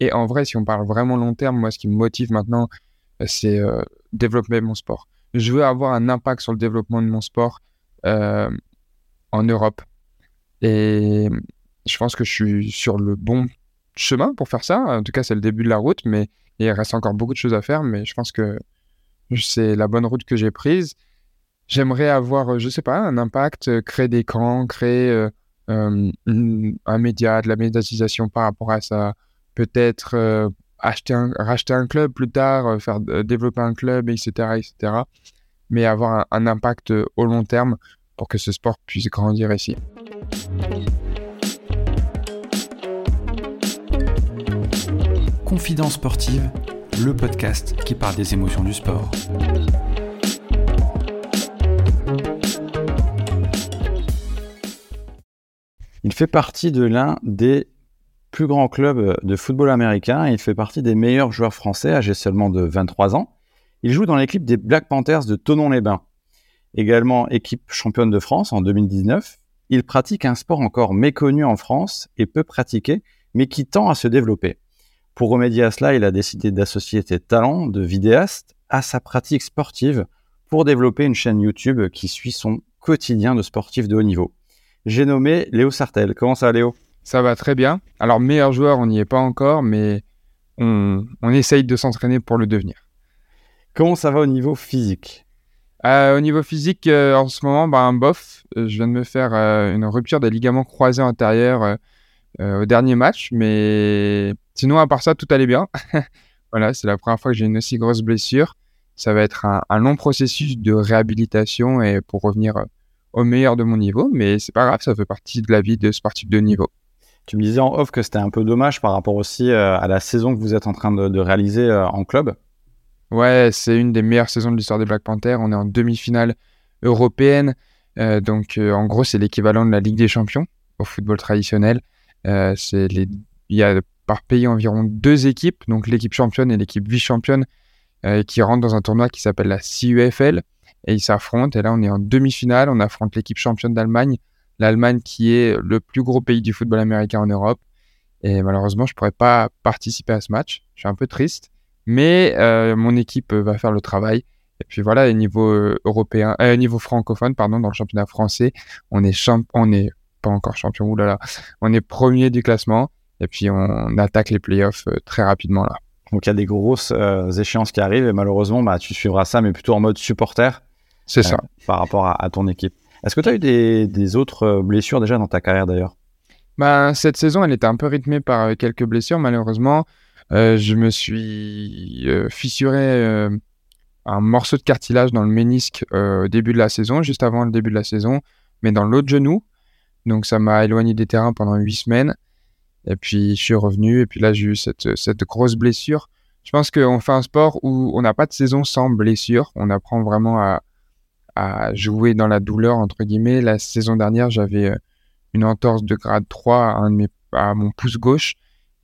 Et en vrai, si on parle vraiment long terme, moi, ce qui me motive maintenant, c'est développer mon sport. Je veux avoir un impact sur le développement de mon sport en Europe. Et je pense que je suis sur le bon chemin pour faire ça. En tout cas, c'est le début de la route, mais il reste encore beaucoup de choses à faire. Mais je pense que c'est la bonne route que j'ai prise. J'aimerais avoir, je sais pas, un impact, créer des camps, créer un média, de la médiatisation par rapport à ça. Peut-être acheter un, racheter un club plus tard, faire développer un club, etc., etc. Mais avoir un impact au long terme pour que ce sport puisse grandir ici. Confidence sportive, le podcast qui parle des émotions du sport. Il fait partie de l'un des plus grands clubs de football américain et il fait partie des meilleurs joueurs français âgés seulement de 23 ans. Il joue dans l'équipe des Black Panthers de Tonon-les-Bains. Également équipe championne de France en 2019, il pratique un sport encore méconnu en France et peu pratiqué, mais qui tend à se développer. Pour remédier à cela, il a décidé d'associer ses talents de vidéaste à sa pratique sportive pour développer une chaîne YouTube qui suit son quotidien de sportif de haut niveau. J'ai nommé Léo Sartel. Comment ça Léo? Ça va très bien. Alors meilleur joueur, on n'y est pas encore, mais on, essaye de s'entraîner pour le devenir. Comment ça va au niveau physique? Euh, Au niveau physique, euh, en ce moment, bah, un bof. Euh, je viens de me faire une rupture des ligaments croisés antérieurs au dernier match, mais Sinon, à part ça, tout allait bien. voilà, c'est la première fois que j'ai une aussi grosse blessure. Ça va être un, long processus de réhabilitation et pour revenir au meilleur de mon niveau, mais c'est pas grave, ça fait partie de la vie de sportif de niveau. Tu me disais en off que c'était un peu dommage par rapport aussi euh, à la saison que vous êtes en train de, réaliser euh, en club. Ouais, c'est une des meilleures saisons de l'histoire des Black Panthers. On est en demi-finale européenne. donc, en gros, c'est l'équivalent de la Ligue des Champions au football traditionnel. Il y a par pays environ deux équipes, donc l'équipe championne et l'équipe vice-championne, euh, qui rentrent dans un tournoi qui s'appelle la CUFL et ils s'affrontent. Et là, on est en demi-finale, on affronte l'équipe championne d'Allemagne, l'Allemagne qui est le plus gros pays du football américain en Europe. Et malheureusement, je ne pourrais pas participer à ce match. Je suis un peu triste, mais euh, mon équipe va faire le travail. Et puis voilà, au niveau euh, européen, niveau francophone, pardon, dans le championnat français, on est champ on est pas encore champion, oulala, on est premier du classement. Et puis on attaque les playoffs euh, très rapidement là. Donc il y a des grosses euh, échéances qui arrivent et malheureusement bah, tu suivras ça mais plutôt en mode supporter. C'est ça. Euh, par rapport à, ton équipe. Est-ce que tu as eu des, autres blessures déjà dans ta carrière d'ailleurs? Bah, Cette saison elle était un peu rythmée par quelques blessures malheureusement. je me suis fissuré un morceau de cartilage dans le ménisque au début de la saison, juste avant le début de la saison, mais dans l'autre genou. Donc ça m'a éloigné des terrains pendant huit semaines. Et puis, je suis revenu. Et puis là, j'ai eu cette, cette grosse blessure. Je pense qu'on fait un sport où on n'a pas de saison sans blessure. On apprend vraiment à, à, jouer dans la douleur, entre guillemets. La saison dernière, j'avais euh, une entorse de grade 3 à, un de mes, à mon pouce gauche.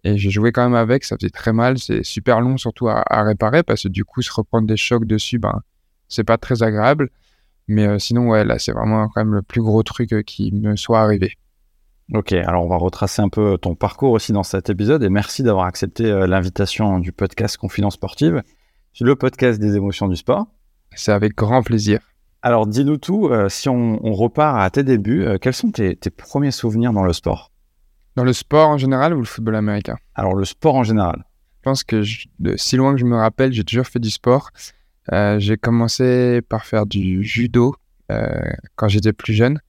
Et j'ai joué quand même avec. Ça faisait très mal. C'est super long, surtout à, à, réparer, parce que du coup, se reprendre des chocs dessus, ben, c'est pas très agréable. Mais euh, sinon, ouais, là, c'est vraiment quand même le plus gros truc euh, qui me soit arrivé. Ok, alors on va retracer un peu ton parcours aussi dans cet épisode et merci d'avoir accepté l'invitation du podcast Confidence Sportive, le podcast des émotions du sport. C'est avec grand plaisir. Alors dis-nous tout, euh, si on, repart à tes débuts, euh, quels sont tes, premiers souvenirs dans le sport? Dans le sport en général ou le football américain? Alors le sport en général. Je pense que de si loin que je me rappelle, j'ai toujours fait du sport. j'ai commencé par faire du judo quand j'étais plus jeune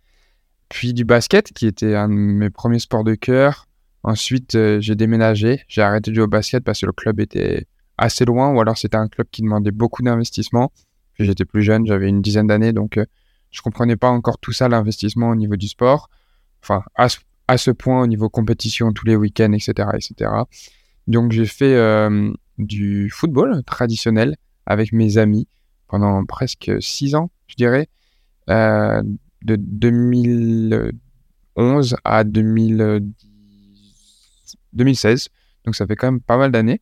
puis du basket, qui était un de mes premiers sports de cœur. Ensuite, euh, j'ai déménagé. J'ai arrêté de jouer au basket parce que le club était assez loin, ou alors c'était un club qui demandait beaucoup d'investissement. J'étais plus jeune, j'avais une dizaine d'années, donc euh, je comprenais pas encore tout ça, l'investissement au niveau du sport. Enfin, à ce, point, au niveau compétition, tous les week-ends, etc., etc. Donc, j'ai fait euh, du football traditionnel avec mes amis pendant presque six ans, je dirais de 2011 à 2016. Donc ça fait quand même pas mal d'années.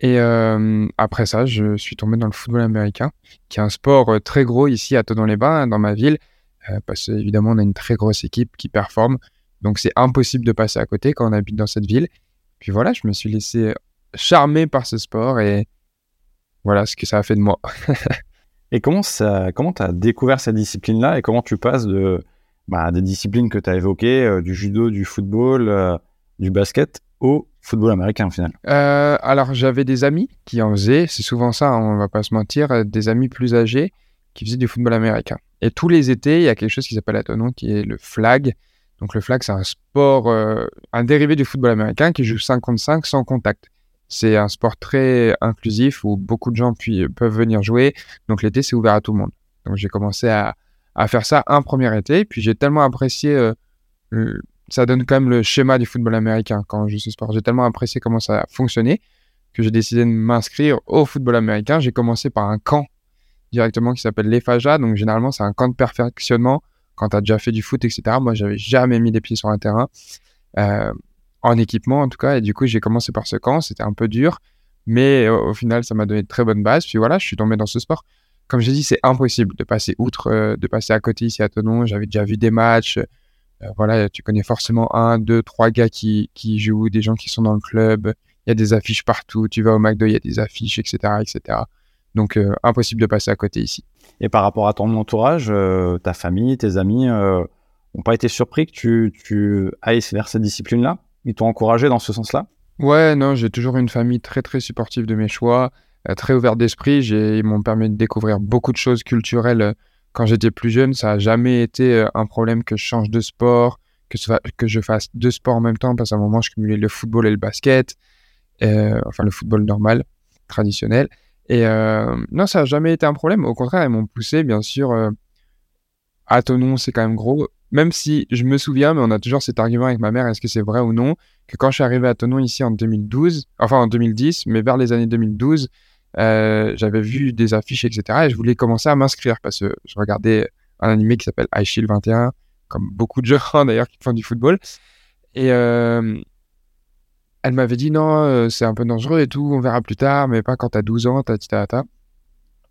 Et euh, après ça, je suis tombé dans le football américain, qui est un sport euh, très gros ici à Tonon-les-Bains, dans ma ville, euh, parce qu'évidemment, on a une très grosse équipe qui performe. Donc c'est impossible de passer à côté quand on habite dans cette ville. Puis voilà, je me suis laissé charmer par ce sport et voilà ce que ça a fait de moi. et comment ça, comment tu as découvert cette discipline-là et comment tu passes de bah, des disciplines que tu as évoquées, euh, du judo, du football, du basket, au football américain au final euh, Alors j'avais des amis qui en faisaient, c'est souvent ça, hein, on va pas se mentir, des amis plus âgés qui faisaient du football américain. Et tous les étés, il y a quelque chose qui s'appelle à qui est le flag. Donc le flag, c'est un sport, un dérivé du football américain qui joue 5 contre 5 sans contact. C'est un sport très inclusif où beaucoup de gens peuvent venir jouer. Donc l'été, c'est ouvert à tout le monde. Donc j'ai commencé à, à faire ça un premier été. Puis j'ai tellement apprécié, euh, ça donne quand même le schéma du football américain quand je ce sport. J'ai tellement apprécié comment ça a fonctionné que j'ai décidé de m'inscrire au football américain. J'ai commencé par un camp directement qui s'appelle l'EFAJA. Donc généralement, c'est un camp de perfectionnement quand tu as déjà fait du foot, etc. Moi, j'avais jamais mis les pieds sur un terrain, euh, en équipement en tout cas. Et du coup, j'ai commencé par ce camp. C'était un peu dur, mais au, au final, ça m'a donné de très bonnes bases. Puis voilà, je suis tombé dans ce sport comme j'ai dit, c'est impossible de passer outre, euh, de passer à côté ici à Tonon. J'avais déjà vu des matchs. Euh, voilà, tu connais forcément un, deux, trois gars qui, qui jouent, des gens qui sont dans le club. Il y a des affiches partout. Tu vas au McDo, il y a des affiches, etc., etc. Donc, euh, impossible de passer à côté ici. Et par rapport à ton entourage, ta famille, tes amis n'ont pas été surpris que tu, tu ailles vers cette discipline-là? Ils t'ont encouragé dans ce sens-là? Ouais, non, j'ai toujours une famille très, très supportive de mes choix. Euh, très ouvert d'esprit. Ils m'ont permis de découvrir beaucoup de choses culturelles euh, quand j'étais plus jeune. Ça n'a jamais été euh, un problème que je change de sport, que, je fasse deux sports en même temps, parce qu'à un moment, je cumulais le football et le basket, enfin le football normal, traditionnel. Et non, ça n'a jamais été un problème. Au contraire, ils m'ont poussé, bien sûr. à Tonon, c'est quand même gros. Même si je me souviens, mais on a toujours cet argument avec ma mère, est-ce que c'est vrai ou non, que quand je suis arrivé à Tonon ici en 2012, enfin en 2010, mais vers les années 2012, euh, j'avais vu des affiches, etc. Et je voulais commencer à m'inscrire parce que je regardais un animé qui s'appelle High Shield 21, comme beaucoup de gens d'ailleurs qui font du football. Et euh, elle m'avait dit non, euh, c'est un peu dangereux et tout, on verra plus tard, mais pas quand t'as 12 ans, ta ta ta.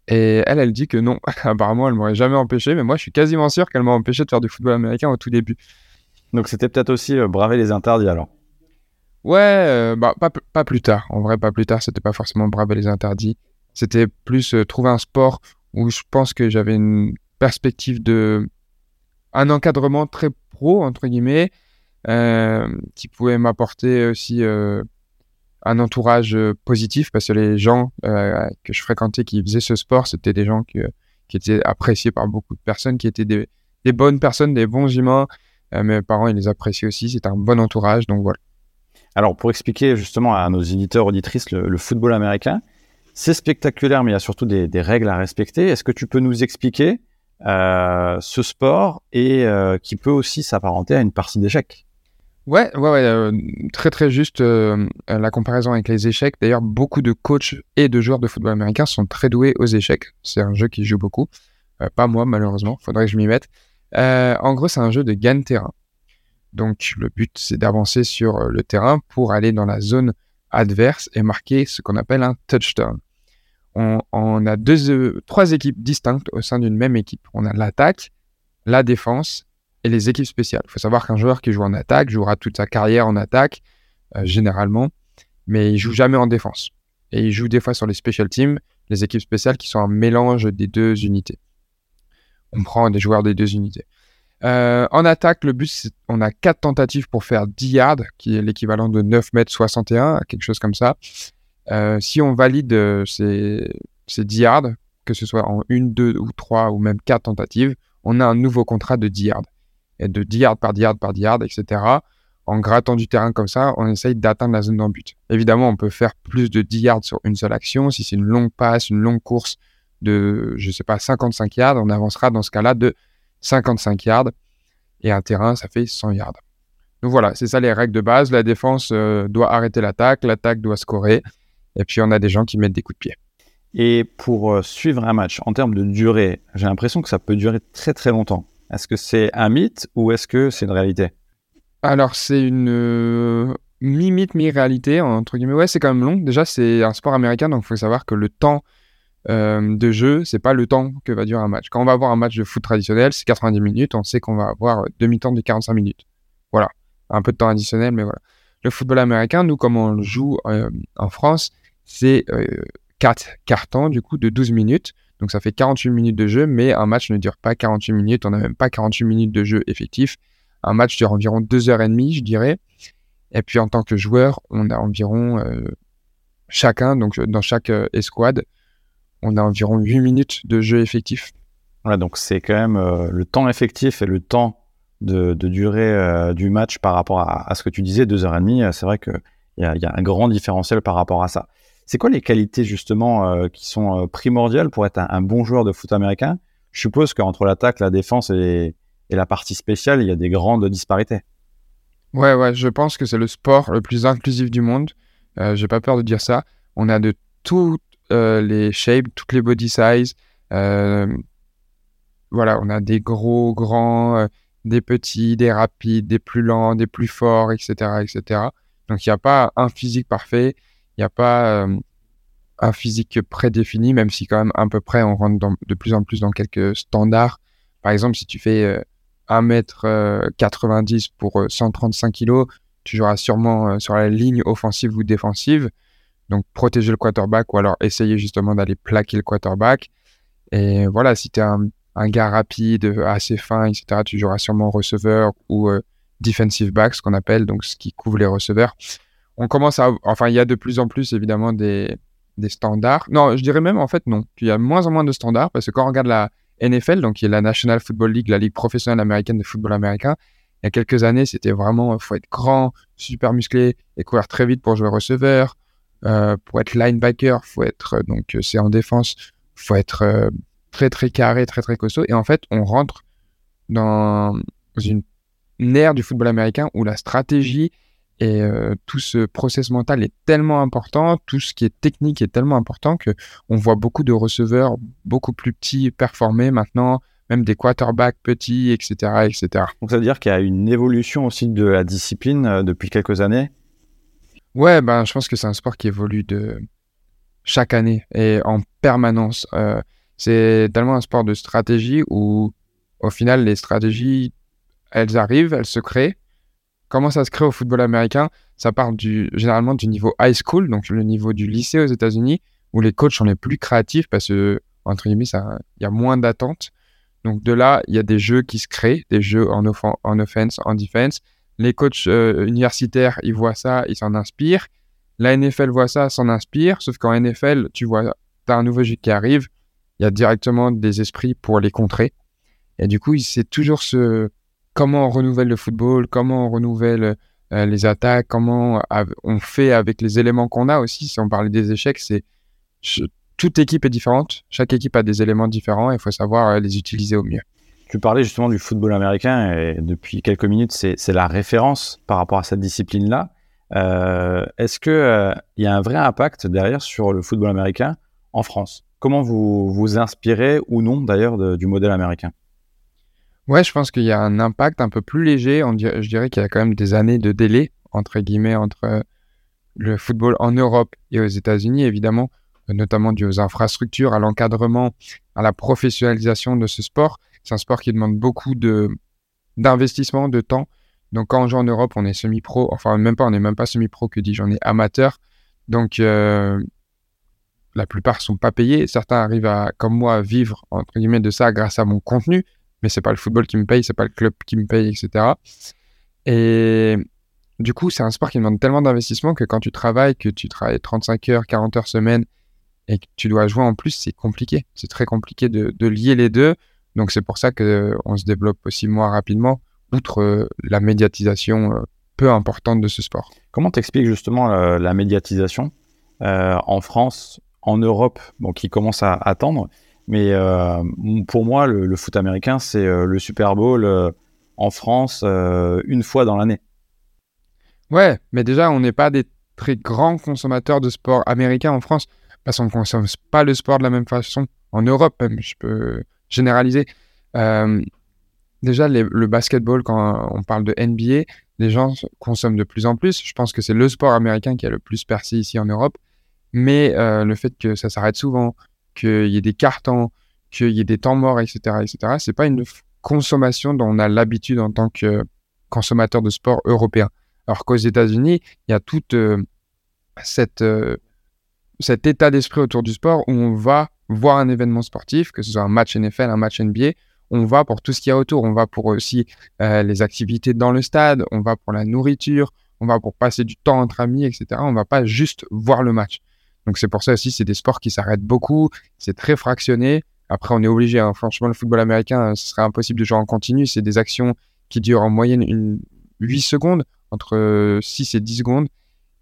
Et elle, elle dit que non. Apparemment, elle m'aurait jamais empêché, mais moi, je suis quasiment sûr qu'elle m'a empêché de faire du football américain au tout début. Donc, c'était peut-être aussi braver les interdits alors. Ouais, euh, bah, pas, pas, plus tard. En vrai, pas plus tard, c'était pas forcément braver les interdits. C'était plus euh, trouver un sport où je pense que j'avais une perspective de. un encadrement très pro, entre guillemets, euh, qui pouvait m'apporter aussi un entourage positif parce que les gens que je fréquentais qui faisaient ce sport, c'était des gens qui, étaient appréciés par beaucoup de personnes, qui étaient des, des bonnes personnes, des bons humains. mes parents, ils les appréciaient aussi. C'était un bon entourage. Donc voilà. Alors, pour expliquer justement à nos éditeurs, auditrices, le, football américain, c'est spectaculaire, mais il y a surtout des, règles à respecter. Est-ce que tu peux nous expliquer euh, ce sport et euh, qui peut aussi s'apparenter à une partie d'échecs? Ouais, ouais, ouais euh, très très juste la comparaison avec les échecs. D'ailleurs, beaucoup de coachs et de joueurs de football américain sont très doués aux échecs. C'est un jeu qui joue beaucoup. pas moi, malheureusement. Faudrait que je m'y mette. en gros, c'est un jeu de gagne-terrain. Donc le but, c'est d'avancer sur euh, le terrain pour aller dans la zone adverse et marquer ce qu'on appelle un touchdown. On, a deux, euh, trois équipes distinctes au sein d'une même équipe. On a l'attaque, la défense et les équipes spéciales. Il faut savoir qu'un joueur qui joue en attaque jouera toute sa carrière en attaque, euh, généralement, mais il joue jamais en défense. Et il joue des fois sur les special teams, les équipes spéciales qui sont un mélange des deux unités. On prend des joueurs des deux unités. Euh, en attaque, le but, on a 4 tentatives pour faire 10 yards, qui est l'équivalent de 9 mètres 61, quelque chose comme ça. Euh, si on valide euh, ces, ces 10 yards, que ce soit en 1, 2 ou 3 ou même 4 tentatives, on a un nouveau contrat de 10 yards. Et de 10 yards par 10 yards par 10 yards, etc. En grattant du terrain comme ça, on essaye d'atteindre la zone d'en but. Évidemment, on peut faire plus de 10 yards sur une seule action. Si c'est une longue passe, une longue course de, je sais pas, 55 yards, on avancera dans ce cas-là de 55 yards. Et un terrain, ça fait 100 yards. Donc voilà, c'est ça les règles de base. La défense euh, doit arrêter l'attaque, l'attaque doit scorer. Et puis on a des gens qui mettent des coups de pied. Et pour euh, suivre un match, en termes de durée, j'ai l'impression que ça peut durer très très longtemps. Est-ce que c'est un mythe ou est-ce que c'est une réalité? Alors c'est une euh, mi-mythe, mi-réalité, entre guillemets. Ouais, c'est quand même long. Déjà, c'est un sport américain, donc il faut savoir que le temps euh, de jeu, c'est pas le temps que va durer un match. Quand on va avoir un match de foot traditionnel, c'est 90 minutes, on sait qu'on va avoir demi-temps de 45 minutes. Voilà. Un peu de temps additionnel, mais voilà. le football américain, nous, comme on le joue euh, en France, c'est 4 cartons, du coup, de 12 minutes. Donc, ça fait 48 minutes de jeu, mais un match ne dure pas 48 minutes. On n'a même pas 48 minutes de jeu effectif. Un match dure environ 2h30, je dirais. Et puis, en tant que joueur, on a environ chacun, donc dans chaque escouade, on a environ 8 minutes de jeu effectif. Voilà, donc c'est quand même le temps effectif et le temps de, durée euh, du match par rapport à, ce que tu disais, deux heures et demie, euh, c'est vrai qu'il y, a, y a un grand différentiel par rapport à ça. C'est quoi les qualités justement euh, qui sont primordiales pour être un, bon joueur de foot américain? Je suppose qu'entre l'attaque, la défense et, la partie spéciale, il y a des grandes disparités. Ouais, ouais, je pense que c'est le sport le plus inclusif du monde. Euh, J'ai pas peur de dire ça. On a de toutes les shapes, toutes les body size. voilà, on a des gros, grands, des petits, des rapides, des plus lents, des plus forts, etc. etc. Donc il n'y a pas un physique parfait, il n'y a pas euh, un physique prédéfini, même si quand même à peu près on rentre de plus en plus dans quelques standards. Par exemple, si tu fais 1m90 euh, pour 135 kg, tu joueras sûrement euh, sur la ligne offensive ou défensive. Donc protéger le quarterback ou alors essayer justement d'aller plaquer le quarterback. Et voilà, si tu es un gars rapide, assez fin, etc., tu joueras sûrement receveur ou euh, defensive back, ce qu'on appelle, donc ce qui couvre les receveurs. On commence à. Enfin, il y a de plus en plus, évidemment, des, des standards. Non, je dirais même, en fait, non. Il y a moins en moins de standards parce que quand on regarde la NFL, donc qui est la National Football League, la ligue professionnelle américaine de football américain, il y a quelques années, c'était vraiment, il faut être grand, super musclé et courir très vite pour jouer receveur. Euh, pour être linebacker, faut être, donc c'est en défense, faut être euh, très très carré, très très costaud. Et en fait, on rentre dans une, ère du football américain où la stratégie et euh, tout ce process mental est tellement important, tout ce qui est technique est tellement important que on voit beaucoup de receveurs beaucoup plus petits performer maintenant, même des quarterbacks petits, etc., etc. Donc ça veut dire qu'il y a une évolution aussi de la discipline euh, depuis quelques années. Ouais, ben je pense que c'est un sport qui évolue de chaque année et en permanence. Euh, c'est tellement un sport de stratégie où, au final, les stratégies, elles arrivent, elles se créent. Comment ça se crée au football américain? Ça part du, généralement du niveau high school, donc le niveau du lycée aux États-Unis, où les coachs sont les plus créatifs parce que, entre guillemets, il y a moins d'attentes. Donc de là, il y a des jeux qui se créent, des jeux en, en offense, en defense. Les coachs euh, universitaires, ils voient ça, ils s'en inspirent. La NFL voit ça, s'en inspire. Sauf qu'en NFL, tu vois, tu as un nouveau jeu qui arrive il y a directement des esprits pour les contrer. Et du coup, c'est toujours ce comment on renouvelle le football, comment on renouvelle euh, les attaques, comment on fait avec les éléments qu'on a aussi. Si on parlait des échecs, c'est toute équipe est différente, chaque équipe a des éléments différents et il faut savoir euh, les utiliser au mieux. Tu parlais justement du football américain et depuis quelques minutes, c'est la référence par rapport à cette discipline-là. Euh, est-ce qu'il il y a un vrai impact derrière sur le football américain en France? Comment vous vous inspirez ou non d'ailleurs du modèle américain? Ouais, je pense qu'il y a un impact un peu plus léger. On je dirais qu'il y a quand même des années de délai, entre guillemets, entre euh, le football en Europe et aux États-Unis, évidemment, notamment dû aux infrastructures, à l'encadrement, à la professionnalisation de ce sport. C'est un sport qui demande beaucoup de, d'investissement, de temps. Donc quand on joue en Europe, on est semi-pro, enfin même pas, on n'est même pas semi-pro, que dis-je, on est amateur. Donc euh, la plupart sont pas payés. Certains arrivent à, comme moi, à vivre entre guillemets de ça grâce à mon contenu, mais c'est pas le football qui me paye, c'est pas le club qui me paye, etc. Et du coup, c'est un sport qui demande tellement d'investissement que quand tu travailles, que tu travailles 35 heures, 40 heures semaine et que tu dois jouer en plus, c'est compliqué. C'est très compliqué de, lier les deux. Donc c'est pour ça que on se développe aussi moins rapidement, outre euh, la médiatisation euh, peu importante de ce sport. Comment t'expliques justement euh, la, médiatisation en France en Europe, bon, qui commence à attendre. Mais euh, pour moi, le, foot américain, c'est euh, le Super Bowl euh, en France une fois dans l'année. Ouais, mais déjà, on n'est pas des très grands consommateurs de sport américain en France, parce qu'on ne consomme pas le sport de la même façon. En Europe, même, je peux généraliser. déjà, le basketball, quand on parle de NBA, les gens consomment de plus en plus. Je pense que c'est le sport américain qui a le plus percé ici en Europe. Mais euh, le fait que ça s'arrête souvent, qu'il y ait des cartons, qu'il y ait des temps morts, etc., etc., c'est pas une consommation dont on a l'habitude en tant que consommateur de sport européen. Alors qu'aux États-Unis, il y a tout cette, cet état d'esprit autour du sport où on va voir un événement sportif, que ce soit un match NFL, un match NBA, on va pour tout ce qu'il y a autour. On va pour aussi les activités dans le stade, on va pour la nourriture, on va pour passer du temps entre amis, etc. On va pas juste voir le match. Donc c'est pour ça aussi, c'est des sports qui s'arrêtent beaucoup, c'est très fractionné. Après, on est obligé, hein. franchement, le football américain, ce serait impossible de jouer en continu. C'est des actions qui durent en moyenne une... 8 secondes, entre 6 et 10 secondes.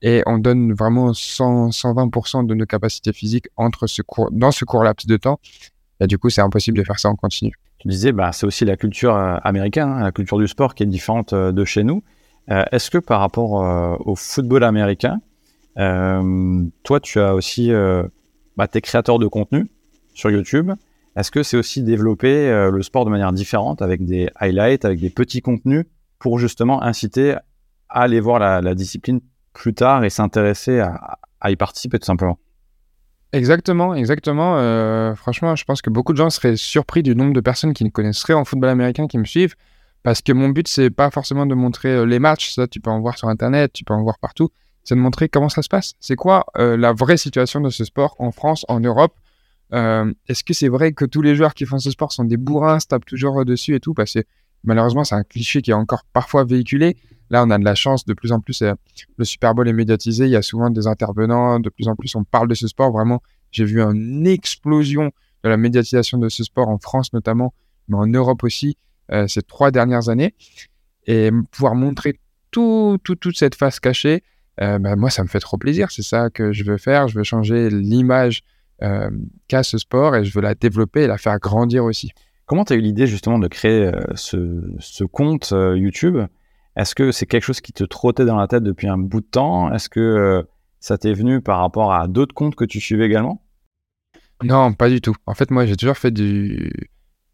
Et on donne vraiment 100, 120% de nos capacités physiques entre ce court, dans ce court laps de temps. Et du coup, c'est impossible de faire ça en continu. Tu disais, bah, c'est aussi la culture euh, américaine, hein, la culture du sport qui est différente euh, de chez nous. Euh, est-ce que par rapport au football américain, toi, tu as aussi bah, tes créateurs de contenu sur YouTube est-ce que c'est aussi développer le sport de manière différente avec des highlights, avec des petits contenus pour justement inciter à aller voir la, discipline plus tard et s'intéresser à, y participer tout simplement Exactement, exactement. Euh, franchement, je pense que beaucoup de gens seraient surpris du nombre de personnes qui ne connaissent rien en football américain qui me suivent. Parce que mon but, c'est pas forcément de montrer euh, les matchs, ça tu peux en voir sur Internet, tu peux en voir partout. C'est de montrer comment ça se passe. C'est quoi la vraie situation de ce sport en France, en Europe, euh, est-ce que c'est vrai que tous les joueurs qui font ce sport sont des bourrins, se tapent toujours dessus et tout? Parce que malheureusement, c'est un cliché qui est encore parfois véhiculé. Là, on a de la chance, de plus en plus, euh, le Super Bowl est médiatisé, il y a souvent des intervenants, de plus en plus, on parle de ce sport. Vraiment, j'ai vu une explosion de la médiatisation de ce sport en France notamment, mais en Europe aussi, euh, ces trois dernières années. Et pouvoir montrer tout, toute cette face cachée, bah, moi, ça me fait trop plaisir. C'est ça que je veux faire. Je veux changer l'image euh, qu'a ce sport et je veux la développer et la faire grandir aussi. Comment tu as eu l'idée justement de créer euh, ce, compte euh, YouTube? Est-ce que c'est quelque chose qui te trottait dans la tête depuis un bout de temps? Est-ce que ça t'est venu par rapport à d'autres comptes que tu suivais également? Non, pas du tout. En fait, moi, j'ai toujours fait des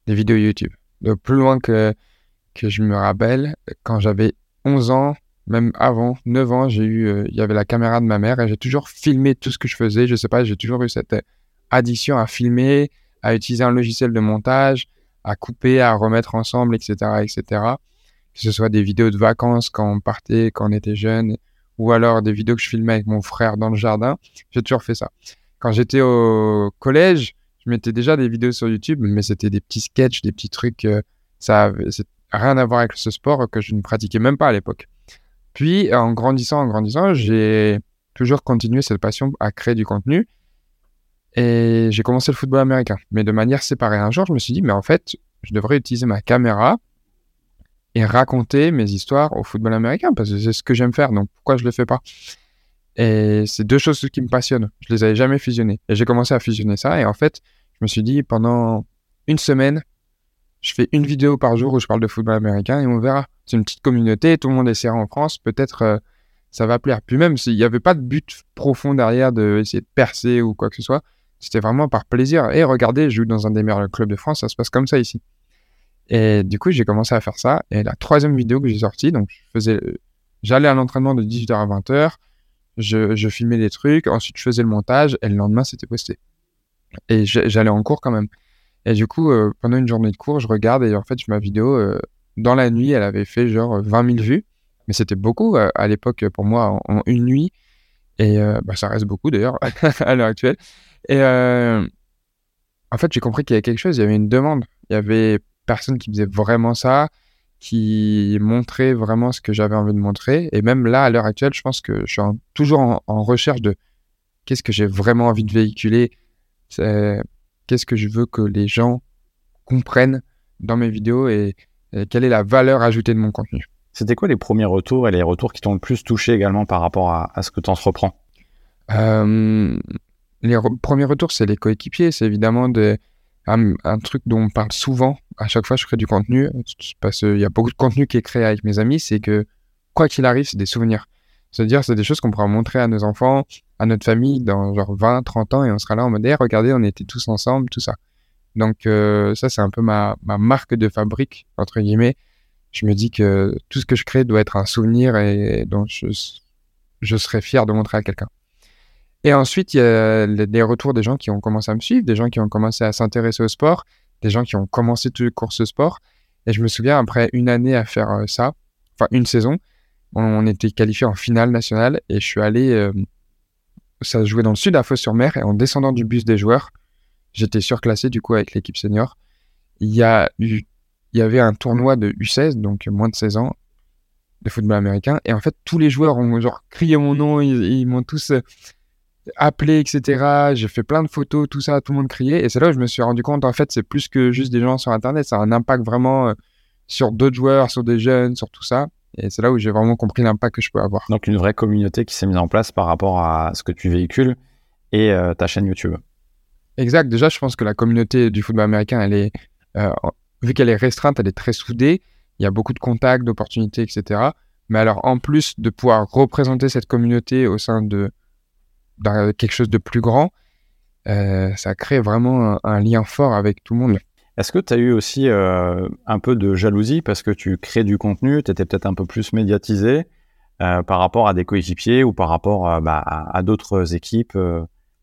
vidéos YouTube. De plus loin que, je me rappelle, quand j'avais 11 ans, même avant, 9 ans, j'ai eu, euh, il y avait la caméra de ma mère et j'ai toujours filmé tout ce que je faisais. Je sais pas, j'ai toujours eu cette euh, addiction à filmer, à utiliser un logiciel de montage, à couper, à remettre ensemble, etc., etc. Que ce soit des vidéos de vacances quand on partait, quand on était jeune, ou alors des vidéos que je filmais avec mon frère dans le jardin. J'ai toujours fait ça. Quand j'étais au collège, je mettais déjà des vidéos sur YouTube, mais c'était des petits sketchs, des petits trucs. Euh, ça rien à voir avec ce sport que je ne pratiquais même pas à l'époque. Puis, en grandissant, en grandissant, j'ai toujours continué cette passion à créer du contenu. Et j'ai commencé le football américain, mais de manière séparée. Un jour, je me suis dit, mais en fait, je devrais utiliser ma caméra raconter mes histoires au football américain, parce que c'est ce que j'aime faire, donc pourquoi je le fais pas? Et c'est deux choses qui me passionnent. Je les avais jamais fusionnées. Et j'ai commencé à fusionner ça, et en fait, je me suis dit, pendant une semaine, je fais une vidéo par jour où je parle de football américain, et on verra c'est une petite communauté, tout le monde est serré en France, peut-être euh, ça va plaire. Puis même s'il n'y avait pas de but profond derrière de, de percer ou quoi que ce soit, c'était vraiment par plaisir. Et regardez, je joue dans un des meilleurs clubs de France, ça se passe comme ça ici. Et du coup, j'ai commencé à faire ça. Et la troisième vidéo que j'ai sortie, donc je faisais, j'allais à l'entraînement de 18h à 20h, je, je, filmais des trucs, ensuite je faisais le montage, et le lendemain, c'était posté. Et j'allais en cours quand même. Et du coup, euh, pendant une journée de cours, je regarde et en fait, ma vidéo, euh, dans la nuit, elle avait fait genre 20 000 vues. Mais c'était beaucoup euh, à l'époque pour moi en, une nuit. Et bah, ça reste beaucoup d'ailleurs à l'heure actuelle. Et en fait, j'ai compris qu'il y avait quelque chose. Il y avait une demande. Il y avait personne qui faisait vraiment ça, qui montrait vraiment ce que j'avais envie de montrer. Et même là, à l'heure actuelle, je pense que je suis toujours en, en, recherche de qu'est-ce que j'ai vraiment envie de véhiculer. Qu'est-ce que je veux que les gens comprennent dans mes vidéos et quelle est la valeur ajoutée de mon contenu. C'était quoi les premiers retours et les retours qui t'ont le plus touché également par rapport à, ce que tu entreprends euh, Les premiers retours, c'est les coéquipiers. C'est évidemment un, truc dont on parle souvent. À chaque fois, je crée du contenu. Parce qu'il y a beaucoup de contenu qui est créé avec mes amis. C'est que, quoi qu'il arrive, c'est des souvenirs. C'est-à-dire, c'est des choses qu'on pourra montrer à nos enfants, à notre famille dans genre 20, 30 ans et on sera là en mode, regardez, on était tous ensemble, tout ça. Donc euh, ça, c'est un peu ma, marque de fabrique, entre guillemets. Je me dis que tout ce que je crée doit être un souvenir et dont je, je serais fier de montrer à quelqu'un. Et ensuite, il y a des retours des gens qui ont commencé à me suivre, des gens qui ont commencé à s'intéresser au sport, des gens qui ont commencé toutes les courses sport. Et je me souviens, après une année à faire euh, ça, enfin une saison, on, était qualifié en finale nationale et je suis allé, euh, ça jouait dans le sud à Fos-sur-Mer et en descendant du bus des joueurs, j'étais surclassé du coup avec l'équipe senior. Il y a eu, il y avait un tournoi de U16, donc moins de 16 ans, de football américain. Et en fait, tous les joueurs ont genre crié mon nom, ils, m'ont tous euh, appelé, etc. J'ai fait plein de photos, tout ça, tout le monde criait. Et c'est là où je me suis rendu compte, en fait, c'est plus que juste des gens sur Internet, ça a un impact vraiment euh, sur d'autres joueurs, sur des jeunes, sur tout ça. Et c'est là où j'ai vraiment compris l'impact que je peux avoir. Donc une vraie communauté qui s'est mise en place par rapport à ce que tu véhicules et euh, ta chaîne YouTube. Exact. Déjà, je pense que la communauté du football américain, elle est, vu qu'elle est restreinte, elle est très soudée il y a beaucoup de contacts, d'opportunités, etc. Mais alors, en plus de pouvoir représenter cette communauté au sein de quelque chose de plus grand, euh, ça crée vraiment un, lien fort avec tout le monde. Est-ce que tu as eu aussi euh, un peu de jalousie parce que tu crées du contenu, tu étais peut-être un peu plus médiatisé euh, par rapport à des coéquipiers ou par rapport bah, à, à d'autres équipes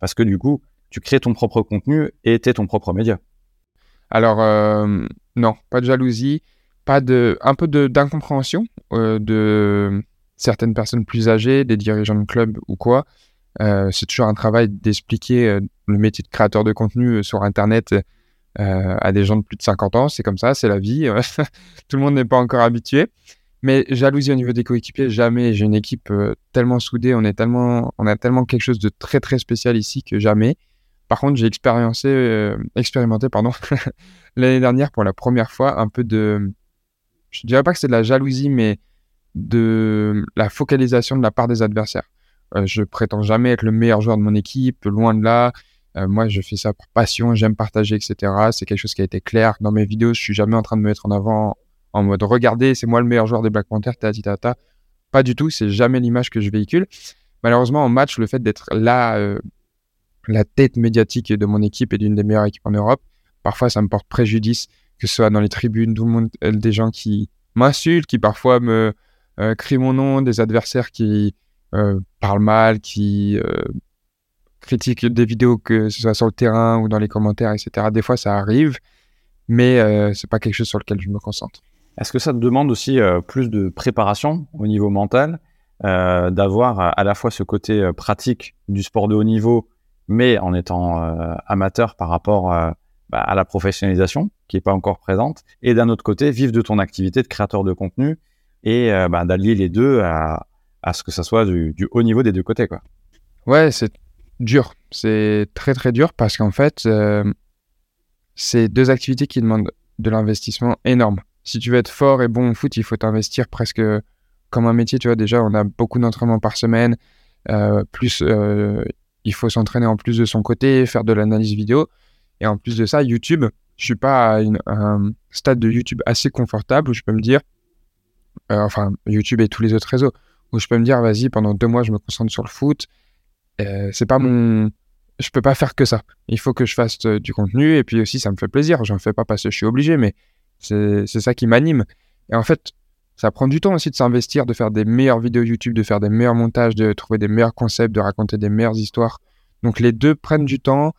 Parce que du coup, tu crées ton propre contenu et tu es ton propre média? Alors, non, pas de jalousie pas de, un peu d'incompréhension de certaines personnes plus âgées, des dirigeants de club ou quoi. Euh, c'est toujours un travail d'expliquer euh, le métier de créateur de contenu sur Internet à des gens de plus de 50 ans. C'est comme ça, c'est la vie. Tout le monde n'est pas encore habitué. Mais jalousie au niveau des coéquipiers, jamais. J'ai une équipe tellement soudée, on, est tellement, on a tellement quelque chose de très très spécial ici que jamais. Par contre, j'ai expérimenté, l'année dernière pour la première fois un peu de, je dirais pas que c'est de la jalousie, mais de la focalisation de la part des adversaires. Euh, je prétends jamais être le meilleur joueur de mon équipe, loin de là. Euh, moi, je fais ça pour passion, j'aime partager, etc. C'est quelque chose qui a été clair dans mes vidéos. Je suis jamais en train de me mettre en avant en mode regardez, c'est moi le meilleur joueur des Black Panthers, tata, tata. Pas du tout, c'est jamais l'image que je véhicule. Malheureusement, en match, le fait d'être là, euh, la tête médiatique de mon équipe et d'une des meilleures équipes en Europe, parfois ça me porte préjudice que ce soit dans les tribunes, monde, des gens qui m'insultent, qui parfois me crient mon nom, des adversaires qui euh, parlent mal, qui critiquent des vidéos, que ce soit sur le terrain ou dans les commentaires, etc. Des fois, ça arrive, mais c'est pas quelque chose sur lequel je me concentre. Est-ce que ça te demande aussi plus de préparation au niveau mental, d'avoir à la fois ce côté pratique du sport de haut niveau, mais en étant amateur par rapport bah, à la professionnalisation qui n'est pas encore présente, et d'un autre côté, vivre de ton activité de créateur de contenu et euh, bah, d'allier les deux à, à, ce que ça soit du, haut niveau des deux côtés. Quoi. Ouais, c'est dur. C'est très très dur parce qu'en fait, euh, c'est deux activités qui demandent de l'investissement énorme. Si tu veux être fort et bon au foot, il faut t'investir presque comme un métier. Tu vois, déjà, on a beaucoup d'entraînements par semaine. Euh, plus, il faut s'entraîner en plus de son côté, faire de l'analyse vidéo. Et en plus de ça, YouTube, je suis pas à, un stade de YouTube assez confortable où je peux me dire, euh, enfin YouTube et tous les autres réseaux, où je peux me dire, vas-y, pendant deux mois, je me concentre sur le foot. Euh, c'est pas mon, je peux pas faire que ça. Il faut que je fasse euh, du contenu et puis aussi ça me fait plaisir. J'en fais pas parce que je suis obligé, mais c'est ça qui m'anime. Et en fait, ça prend du temps aussi de s'investir, de faire des meilleures vidéos YouTube, de faire des meilleurs montages, de trouver des meilleurs concepts, de raconter des meilleures histoires. Donc les deux prennent du temps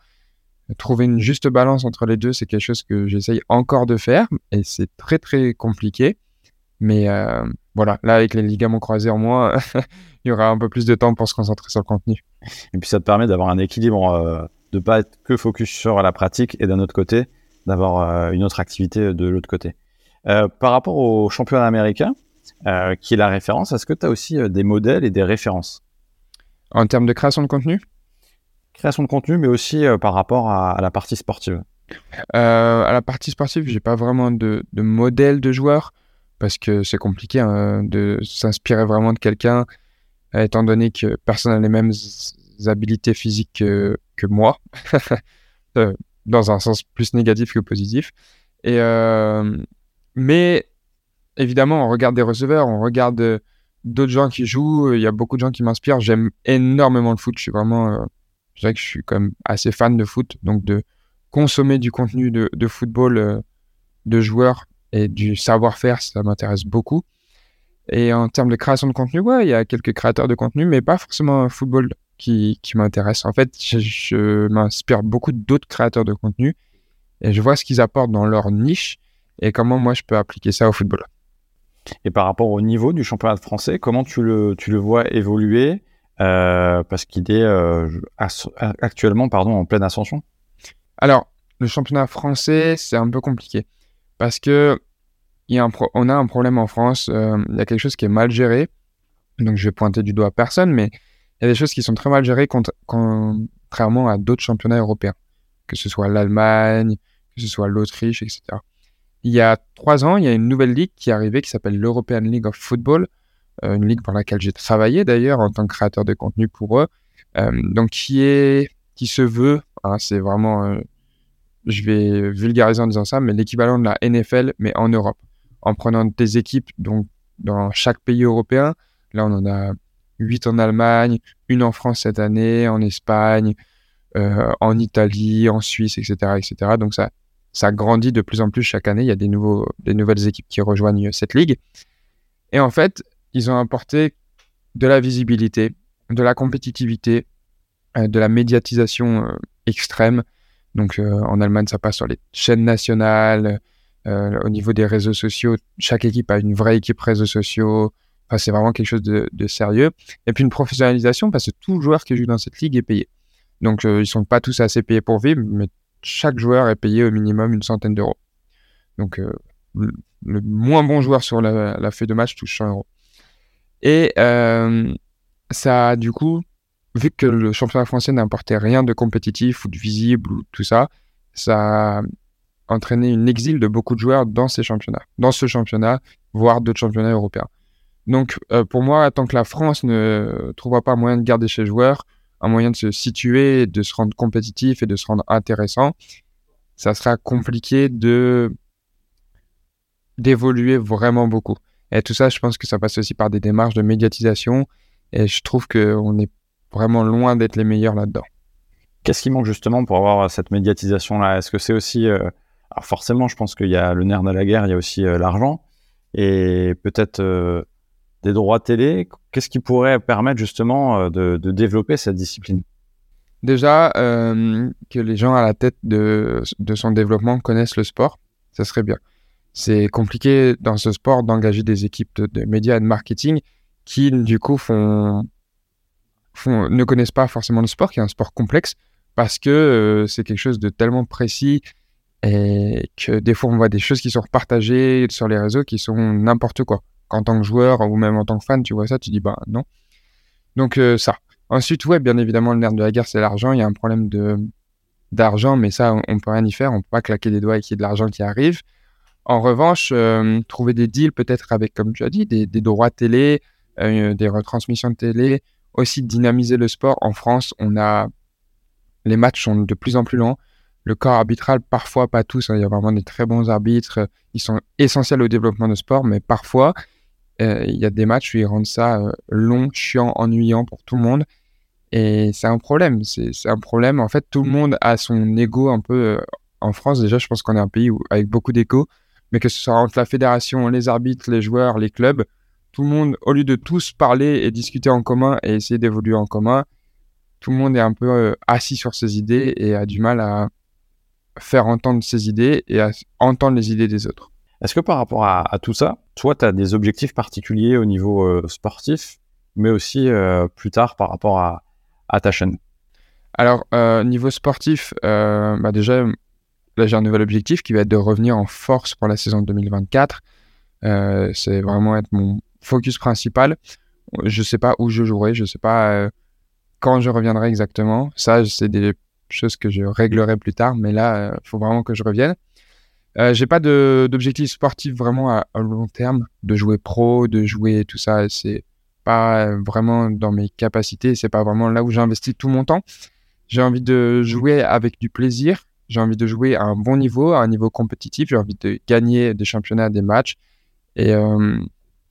trouver une juste balance entre les deux, c'est quelque chose que j'essaye encore de faire et c'est très très compliqué. Mais euh, voilà, là avec les ligaments croisés en moins, il y aura un peu plus de temps pour se concentrer sur le contenu. Et puis ça te permet d'avoir un équilibre, euh, de pas être que focus sur la pratique et d'un autre côté, d'avoir euh, une autre activité de l'autre côté. par rapport au championnat américain, qui est la référence, est-ce que tu as aussi des modèles et des références? En termes de création de contenu? Création de contenu, mais aussi euh, par rapport à, la partie sportive euh, À la partie sportive, j'ai pas vraiment de, modèle de joueur parce que c'est compliqué hein, de s'inspirer vraiment de quelqu'un, étant donné que personne n'a les mêmes habilités physiques que, moi, euh, dans un sens plus négatif que positif. Et, mais évidemment, on regarde des receveurs, on regarde d'autres gens qui jouent, il y a beaucoup de gens qui m'inspirent. J'aime énormément le foot, je suis vraiment je dirais que je suis quand même assez fan de foot, donc de consommer du contenu de, football euh, de joueurs et du savoir-faire, ça m'intéresse beaucoup. Et en termes de création de contenu, ouais, il y a quelques créateurs de contenu, mais pas forcément un football qui, qui m'intéresse. En fait, je, m'inspire beaucoup d'autres créateurs de contenu et je vois ce qu'ils apportent dans leur niche et comment moi je peux appliquer ça au football. Et par rapport au niveau du championnat français, comment tu le, tu le vois évoluer euh, Parce qu'il est euh, actuellement pardon, en pleine ascension? Alors, le championnat français, c'est un peu compliqué. Parce que a un on a un problème en France. Euh, il y a quelque chose qui est mal géré. Donc, je vais pointer du doigt à personne, mais il y a des choses qui sont très mal gérées contrairement à d'autres championnats européens. Que ce soit l'Allemagne, que ce soit l'Autriche, etc. Il y a trois ans, il y a une nouvelle ligue qui est arrivée qui s'appelle l'European League of Football, euh, une ligue pour laquelle j'ai travaillé d'ailleurs en tant que créateur de contenu pour eux. Euh, donc qui est qui se veut, hein, c'est vraiment, je vais vulgariser en disant ça, mais l'équivalent de la NFL mais en Europe, en prenant des équipes donc dans chaque pays européen. Là, on en a huit en Allemagne, une en France cette année, en Espagne, en Italie, en Suisse, etc., etc. Donc ça ça grandit de plus en plus chaque année. Il y a des, nouveaux, des nouvelles équipes qui rejoignent cette ligue. Et en fait, ils ont apporté de la visibilité, de la compétitivité, euh, de la médiatisation euh, extrême. Donc euh, en Allemagne, ça passe sur les chaînes nationales. au niveau des réseaux sociaux, chaque équipe a une vraie équipe réseaux sociaux. Enfin, c'est vraiment quelque chose de, de, sérieux. Et puis une professionnalisation parce que tout joueur qui joue dans cette ligue est payé. Donc ils sont pas tous assez payés pour vivre, mais chaque joueur est payé au minimum une centaine d'euros. Donc, euh, le, moins bon joueur sur la, feuille de match touche 100 euros. Et euh, ça, du coup, vu que le championnat français n'importait rien de compétitif ou de visible ou tout ça, ça a entraîné une exil de beaucoup de joueurs dans ces championnats, dans ce championnat, voire d'autres championnats européens. Donc, euh, pour moi, tant que la France ne trouvera pas moyen de garder ses joueurs, un moyen de se situer, de se rendre compétitif et de se rendre intéressant, ça sera compliqué de d'évoluer vraiment beaucoup. Et tout ça, je pense que ça passe aussi par des démarches de médiatisation. Et je trouve qu'on est vraiment loin d'être les meilleurs là-dedans. Qu'est-ce qui manque justement pour avoir cette médiatisation-là? Est-ce que c'est aussi... Euh, alors forcément, je pense qu'il y a le nerf de la guerre, il y a aussi euh, l'argent. Et peut-être euh, des droits télé, qu'est-ce qui pourrait permettre justement de, développer cette discipline? Déjà, que les gens à la tête de, son développement connaissent le sport, ça serait bien. C'est compliqué dans ce sport d'engager des équipes de, médias et de marketing qui, du coup, font, ne connaissent pas forcément le sport, qui est un sport complexe, parce que euh, c'est quelque chose de tellement précis et que des fois, on voit des choses qui sont partagées sur les réseaux qui sont n'importe quoi en tant que joueur ou même en tant que fan, tu vois ça, tu dis bah non. Donc euh, ça. Ensuite, ouais, bien évidemment, le nerf de la guerre, c'est l'argent. Il y a un problème de d'argent, mais ça, on, ne peut rien y faire. On peut pas claquer des doigts et qu'il y ait de l'argent qui arrive. En revanche, euh, trouver des deals peut-être avec, comme tu as dit, des, droits télé, euh, des retransmissions de télé, aussi dynamiser le sport. En France, on a les matchs sont de plus en plus longs. Le corps arbitral, parfois pas tous, hein. il y a vraiment des très bons arbitres, ils sont essentiels au développement de sport, mais parfois euh, il y a des matchs où ils rendent ça euh, long, chiant, ennuyant pour tout le monde. Et c'est un problème. C'est un problème. En fait, tout le monde a son ego un peu. Euh, en France, déjà, je pense qu'on est un pays où, avec beaucoup d'égo. Mais que ce soit entre la fédération, les arbitres, les joueurs, les clubs, tout le monde, au lieu de tous parler et discuter en commun et essayer d'évoluer en commun, tout le monde est un peu assis sur ses idées et a du mal à faire entendre ses idées et à entendre les idées des autres. Est-ce que par rapport à, tout ça, toi, tu as des objectifs particuliers au niveau euh, sportif, mais aussi euh, plus tard par rapport à, ta chaîne? Alors, euh, niveau sportif, bah déjà, là, j'ai un nouvel objectif qui va être de revenir en force pour la saison 2024. c'est vraiment être mon focus principal. Je ne sais pas où je jouerai, je ne sais pas quand je reviendrai exactement. Ça, c'est des choses que je réglerai plus tard, mais là, il faut vraiment que je revienne. Euh, j'ai pas d'objectif sportif vraiment à, long terme, de jouer pro, de jouer tout ça. C'est pas vraiment dans mes capacités. C'est pas vraiment là où j'ai investi tout mon temps. J'ai envie de jouer avec du plaisir. J'ai envie de jouer à un bon niveau, à un niveau compétitif. J'ai envie de gagner des championnats, des matchs. Et euh,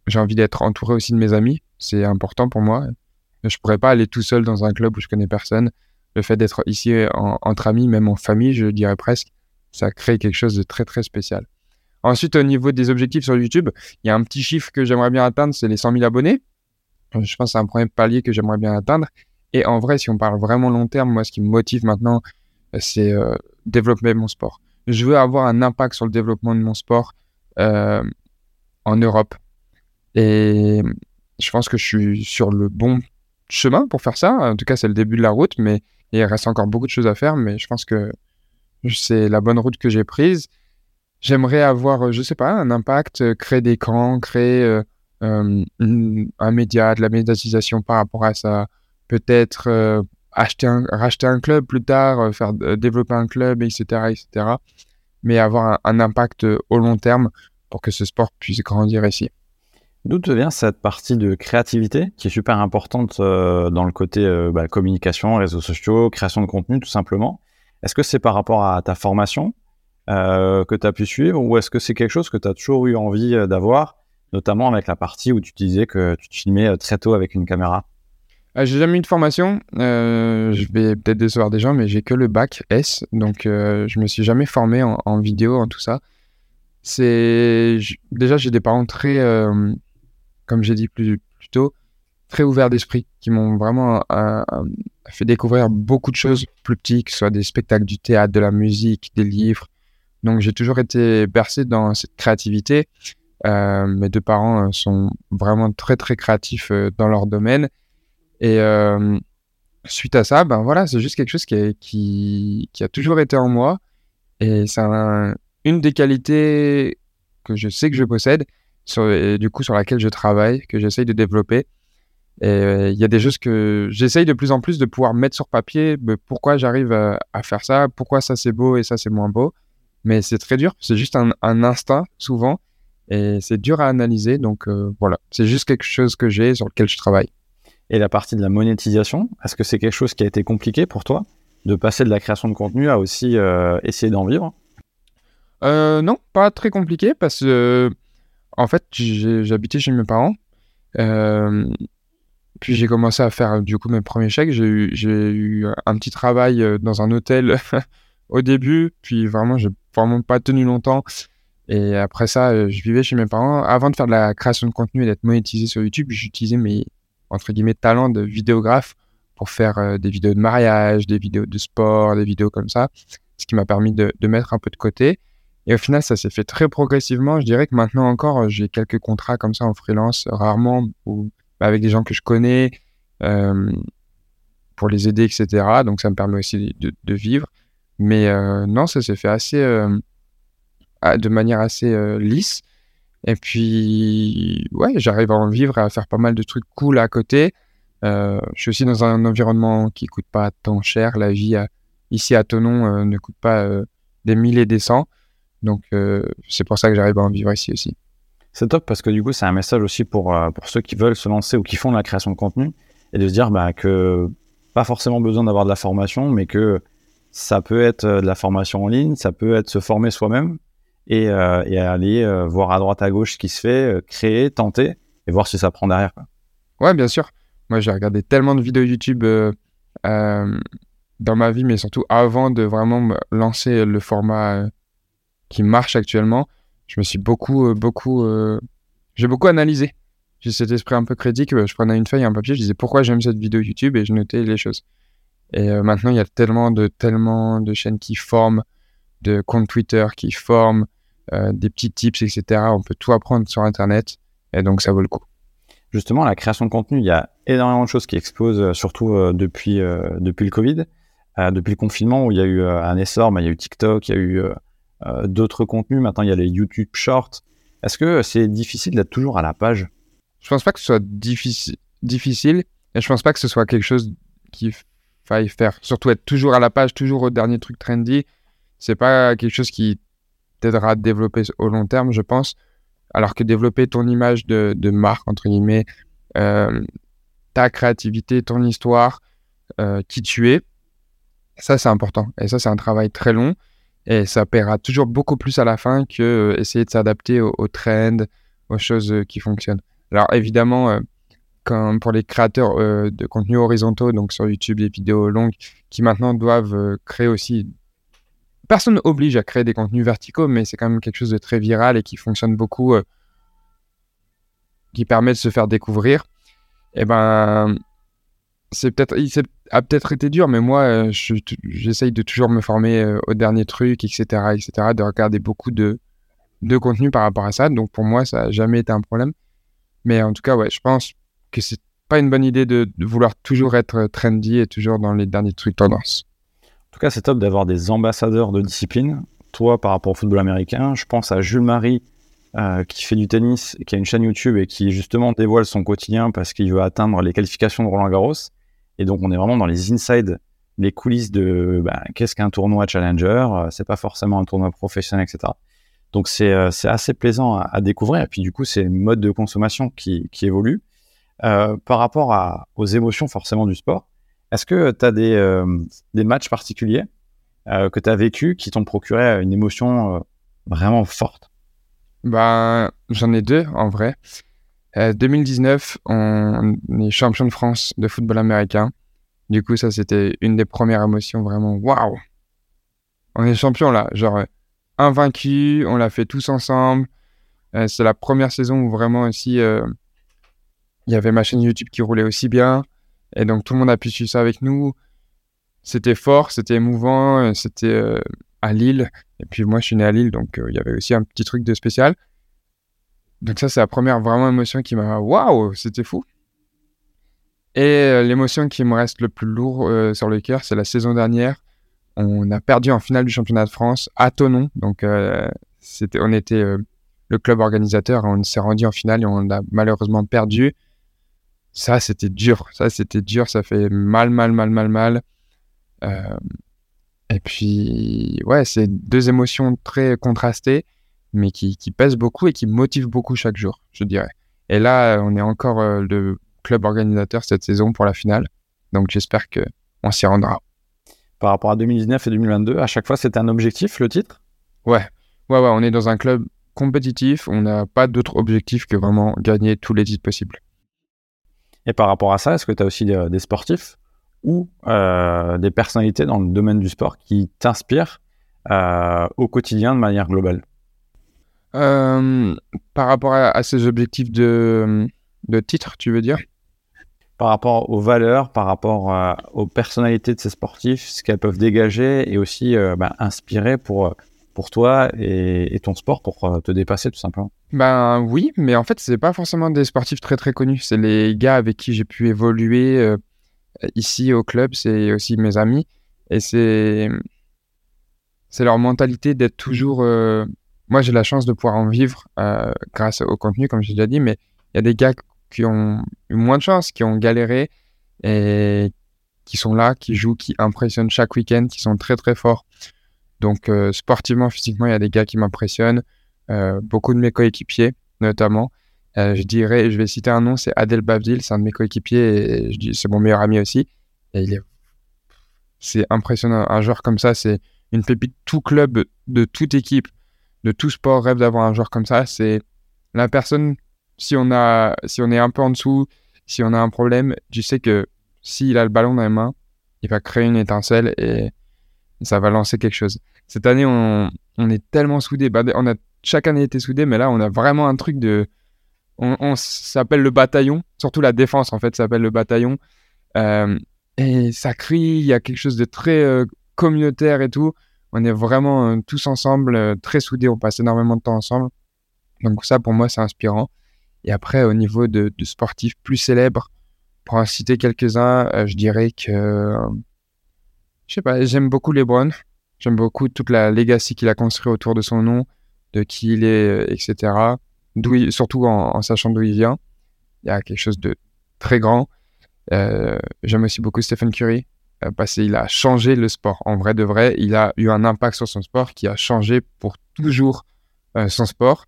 j'ai envie d'être entouré aussi de mes amis. C'est important pour moi. Je pourrais pas aller tout seul dans un club où je connais personne. Le fait d'être ici entre amis, même en famille, je dirais presque, ça crée quelque chose de très très spécial. Ensuite, au niveau des objectifs sur YouTube, il y a un petit chiffre que j'aimerais bien atteindre, c'est les 100 000 abonnés. Je pense que c'est un premier palier que j'aimerais bien atteindre. Et en vrai, si on parle vraiment long terme, moi, ce qui me motive maintenant, c'est euh, développer mon sport. Je veux avoir un impact sur le développement de mon sport euh, en Europe. Et je pense que je suis sur le bon chemin pour faire ça. En tout cas, c'est le début de la route, mais il reste encore beaucoup de choses à faire. Mais je pense que c'est la bonne route que j'ai prise. J'aimerais avoir, je sais pas, un impact, créer des camps, créer un média, de la médiatisation par rapport à ça. Peut-être acheter racheter un club plus tard, faire développer un club, etc., etc. Mais avoir un impact au long terme pour que ce sport puisse grandir ici. D'où te vient cette partie de créativité qui est super importante euh, dans le côté euh, bah, communication, réseaux sociaux, création de contenu tout simplement Est-ce que c'est par rapport à ta formation euh, que tu as pu suivre ou est-ce que c'est quelque chose que tu as toujours eu envie d'avoir, notamment avec la partie où tu disais que tu te filmais très tôt avec une caméra? J'ai jamais eu de formation. je vais peut-être décevoir des gens, mais j'ai que le bac S, donc je me suis jamais formé en, en vidéo, en tout ça. C'est déjà j'ai des parents très comme j'ai dit plus, tôt, très ouverts d'esprit, qui m'ont vraiment euh, euh, fait découvrir beaucoup de choses plus petites, que ce soit des spectacles du théâtre, de la musique, des livres. Donc j'ai toujours été bercé dans cette créativité. Euh, mes deux parents sont vraiment très très créatifs dans leur domaine. Et suite à ça, ben voilà, c'est juste quelque chose qui, qui, qui, a toujours été en moi. Et c'est une des qualités que je sais que je possède, sur, du coup sur laquelle je travaille, que j'essaye de développer. Et euh, il y a des choses que j'essaye de plus en plus de pouvoir mettre sur papier, pourquoi j'arrive à, faire ça, pourquoi ça c'est beau et ça c'est moins beau? Mais c'est très dur, c'est juste un, instinct souvent et c'est dur à analyser. Donc euh, voilà, c'est juste quelque chose que j'ai sur lequel je travaille. Et la partie de la monétisation, est-ce que c'est quelque chose qui a été compliqué pour toi de passer de la création de contenu à aussi euh, essayer d'en vivre? Non, pas très compliqué parce que en fait, j'habitais chez mes parents. Euh, puis j'ai commencé à faire du coup mes premiers chèques. J'ai eu, un petit travail euh, dans un hôtel au début, puis vraiment, j'ai vraiment pas tenu longtemps. Et après ça, euh, je vivais chez mes parents. Avant de faire de la création de contenu et d'être monétisé sur YouTube, j'utilisais mes entre guillemets talents de vidéographe pour faire des vidéos de mariage, des vidéos de sport, des vidéos comme ça, ce qui m'a permis de, mettre un peu de côté. Et au final, ça s'est fait très progressivement. Je dirais que maintenant encore, j'ai quelques contrats comme ça en freelance, rarement, bah, avec des gens que je connais, euh, pour les aider, etc. Donc ça me permet aussi de, vivre. Mais euh, non, ça s'est fait assez, euh, de manière assez lisse. Et puis, ouais, j'arrive à en vivre et à faire pas mal de trucs cool à côté. je suis aussi dans un environnement qui coûte pas tant cher. La vie ici à Tonon ne coûte pas des milliers des cents. Donc, euh, c'est pour ça que j'arrive à en vivre ici aussi. C'est top parce que du coup, c'est un message aussi pour, euh, pour ceux qui veulent se lancer ou qui font de la création de contenu et de se dire bah, que pas forcément besoin d'avoir de la formation, mais que ça peut être euh, de la formation en ligne, ça peut être se former soi-même et, et, aller voir à droite à gauche ce qui se fait, créer, tenter et voir si ça prend derrière. Quoi. Ouais, bien sûr. Moi, j'ai regardé tellement de vidéos YouTube dans ma vie, mais surtout avant de vraiment lancer le format qui marche actuellement, je me suis beaucoup, euh, beaucoup, euh, j'ai beaucoup analysé. J'ai cet esprit un peu critique. Euh, je prenais une feuille un papier, je disais pourquoi j'aime cette vidéo YouTube et je notais les choses. Et maintenant, il y a tellement de, tellement de chaînes qui forment, de comptes Twitter qui forment, des petits tips, etc. On peut tout apprendre sur Internet et donc ça vaut le coup. Justement, la création de contenu, il y a énormément de choses qui explosent, surtout depuis, depuis le Covid, depuis le confinement où il y a eu un essor, mais il y a eu TikTok, il y a eu d'autres contenus. Maintenant, il y a les YouTube Shorts. Est-ce que c'est difficile d'être toujours à la page? Je pense pas que ce soit difficile, difficile et je pense pas que ce soit quelque chose qu'il faille faire. Surtout être toujours à la page, toujours au dernier truc trendy. C'est pas quelque chose qui t'aidera à développer au long terme, je pense. Alors que développer ton image de, marque, entre guillemets, euh, ta créativité, ton histoire, euh, qui tu es, ça c'est important. Et ça c'est un travail très long. Et ça paiera toujours beaucoup plus à la fin que euh, essayer de s'adapter aux, trends, aux choses euh, qui fonctionnent. Alors évidemment, euh, comme pour les créateurs de contenus horizontaux, donc sur YouTube, des vidéos longues, qui maintenant doivent créer aussi... Personne n'oblige à créer des contenus verticaux, mais c'est quand même quelque chose de très viral et qui fonctionne beaucoup, qui permet de se faire découvrir. Et eh ben, c'est peut-être a peut-être été dur, mais moi, euh, j'essaye de toujours me former euh, au dernier truc, etc., etc., de regarder beaucoup de, de contenu par rapport à ça. Donc pour moi, ça n'a jamais été un problème. Mais en tout cas, ouais, je pense que c'est pas une bonne idée de, vouloir toujours être trendy et toujours dans les derniers trucs tendance. En tout cas, c'est top d'avoir des ambassadeurs de discipline. Toi, par rapport au football américain, je pense à Jules Marie, euh, qui fait du tennis, qui a une chaîne YouTube et qui justement dévoile son quotidien parce qu'il veut atteindre les qualifications de Roland Garros. Et donc, on est vraiment dans les inside, les coulisses de bah, qu'est-ce qu'un tournoi challenger. Euh, c'est pas forcément un tournoi professionnel, etc. Donc, c'est euh, assez plaisant à, découvrir. Et puis, du coup, c'est une mode de consommation qui, évolue. Euh, par rapport aux émotions forcément du sport, est-ce que tu as des, matchs particuliers que tu as vécu qui t'ont procuré une émotion vraiment forte? Bah, J'en ai deux en vrai. 2019, on est champion de France de football américain. Du coup, ça, c'était une des premières émotions vraiment waouh! On est champion là, genre invaincu, on l'a fait tous ensemble. c'est la première saison où vraiment aussi il y avait ma chaîne YouTube qui roulait aussi bien. Et donc tout le monde a pu suivre ça avec nous. C'était fort, c'était émouvant, euh, c'était euh, à Lille. Et puis moi, je suis né à Lille, donc euh, il y avait aussi un petit truc de spécial. Donc ça, c'est la première vraiment émotion qui m'a... Waouh, c'était fou. Et l'émotion qui me reste le plus lourd sur le cœur, c'est la saison dernière. On a perdu en finale du championnat de France à Tonon. Donc c'était, on était le club organisateur. On s'est rendu en finale et on a malheureusement perdu ça, c'était dur. Ça, c'était dur. Ça fait mal, mal, mal, mal, mal. Euh, et puis, ouais, c'est deux émotions très contrastées, mais qui, qui, pèsent beaucoup et qui motivent beaucoup chaque jour, je dirais. Et là, on est encore euh, le club organisateur cette saison pour la finale. Donc, j'espère qu'on s'y rendra. Par rapport à 2019 et 2022, à chaque fois, c'était un objectif, le titre? Ouais. Ouais, ouais, on est dans un club compétitif. On n'a pas d'autre objectif que vraiment gagner tous les titres possibles. Et par rapport à ça, est-ce que tu as aussi des, sportifs ou euh, des personnalités dans le domaine du sport qui t'inspirent euh, au quotidien de manière globale? Euh, Par rapport à, ces objectifs de, de titre, tu veux dire? Par rapport aux valeurs, par rapport aux personnalités de ces sportifs, ce qu'elles peuvent dégager et aussi bah, inspirer pour pour toi et, ton sport pour euh, te dépasser tout simplement Ben oui, mais en fait, c'est pas forcément des sportifs très très connus. C'est les gars avec qui j'ai pu évoluer euh, ici au club, c'est aussi mes amis. Et c'est c'est leur mentalité d'être toujours. Euh, moi, j'ai la chance de pouvoir en vivre grâce au contenu, comme j'ai déjà dit, mais il y a des gars qui ont eu moins de chance, qui ont galéré et qui sont là, qui jouent, qui impressionnent chaque week-end, qui sont très très forts. Donc, euh, sportivement, physiquement, il y a des gars qui m'impressionnent. Euh, beaucoup de mes coéquipiers, notamment. Euh, je dirais, je vais citer un nom, c'est Adel Babdil, c'est un de mes coéquipiers et je dis, c'est mon meilleur ami aussi. Et il est, c'est impressionnant. Un joueur comme ça, c'est une pépite. Tout club, de toute équipe, de tout sport rêve d'avoir un joueur comme ça. C'est la personne, si on a, si on est un peu en dessous, si on a un problème, tu sais que s'il a le ballon dans les mains, il va créer une étincelle et ça va lancer quelque chose. Cette année, on, est tellement soudés. Bah, on a chaque année été soudés, mais là, on a vraiment un truc de. On, s'appelle le bataillon, surtout la défense, en fait, s'appelle le bataillon. Euh, et ça crie, il y a quelque chose de très euh, communautaire et tout. On est vraiment euh, tous ensemble, très soudés, on passe énormément de temps ensemble. Donc, ça, pour moi, c'est inspirant. Et après, au niveau de, sportifs plus célèbres, pour en citer quelques-uns, je dirais que je sais pas, j'aime beaucoup LeBron. J'aime beaucoup toute la legacy qu'il a construit autour de son nom, de qui il est, euh, etc. surtout en, sachant d'où il vient. Il y a quelque chose de très grand. Euh, j'aime aussi beaucoup Stephen Curry euh, parce qu'il a changé le sport. En vrai de vrai, il a eu un impact sur son sport qui a changé pour toujours son sport.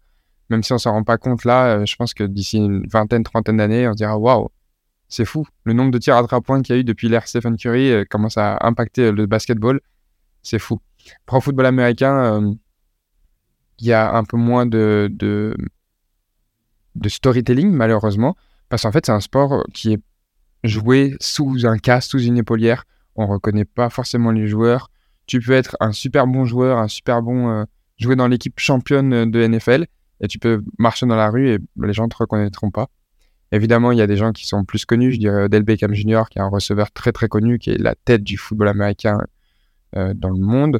Même si on s'en rend pas compte là, je pense que d'ici une vingtaine, trentaine d'années, on se dira waouh, c'est fou. Le nombre de tirs à trois points qu'il y a eu depuis l'ère Stephen Curry euh, commence à impacter euh, le basketball. C'est fou. Le football américain, euh, il y a un peu moins de, de, storytelling, malheureusement, parce qu'en fait, c'est un sport qui est joué sous un casque, sous une épaulière. On reconnaît pas forcément les joueurs. Tu peux être un super bon joueur, un super bon jouer dans l'équipe championne de NFL, et tu peux marcher dans la rue et les gens te reconnaîtront pas. Évidemment, il y a des gens qui sont plus connus. Je dirais Odell Beckham Jr., qui est un receveur très très connu, qui est la tête du football américain euh, dans le monde.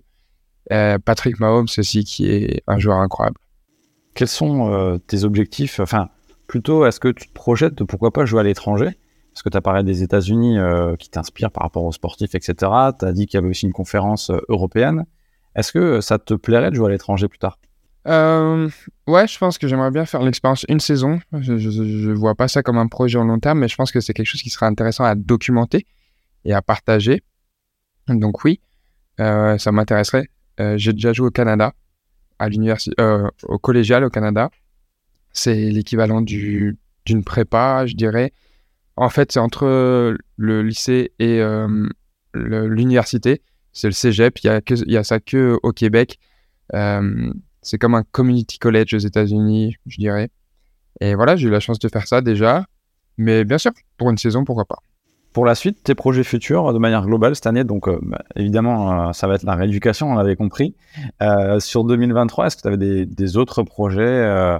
Euh, Patrick Mahomes aussi, qui est un joueur incroyable. Quels sont euh, tes objectifs? Enfin, Plutôt, est-ce que tu te projettes de pourquoi pas jouer à l'étranger? Parce que tu as parlé des États-Unis qui t'inspirent par rapport aux sportifs, etc. Tu as dit qu'il y avait aussi une conférence européenne. Est-ce que ça te plairait de jouer à l'étranger plus tard? Euh, ouais, je pense que j'aimerais bien faire l'expérience une saison. Je, je, vois pas ça comme un projet en long terme, mais je pense que c'est quelque chose qui serait intéressant à documenter et à partager. Donc oui, euh, ça m'intéresserait. Euh, j'ai déjà joué au Canada, à l'université, au collégial au Canada. C'est l'équivalent du d'une prépa, je dirais. En fait, c'est entre le lycée et l'université. C'est le cégep. Il y a ça que au Québec. C'est comme un community college aux États-Unis, je dirais. Et voilà, j'ai eu la chance de faire ça déjà. Mais bien sûr, pour une saison, pourquoi pas. Pour la suite, tes projets futurs de manière globale cette année, donc euh, bah, évidemment, euh, ça va être la rééducation, on l'avait compris. Euh, sur 2023, est-ce que tu avais des, autres projets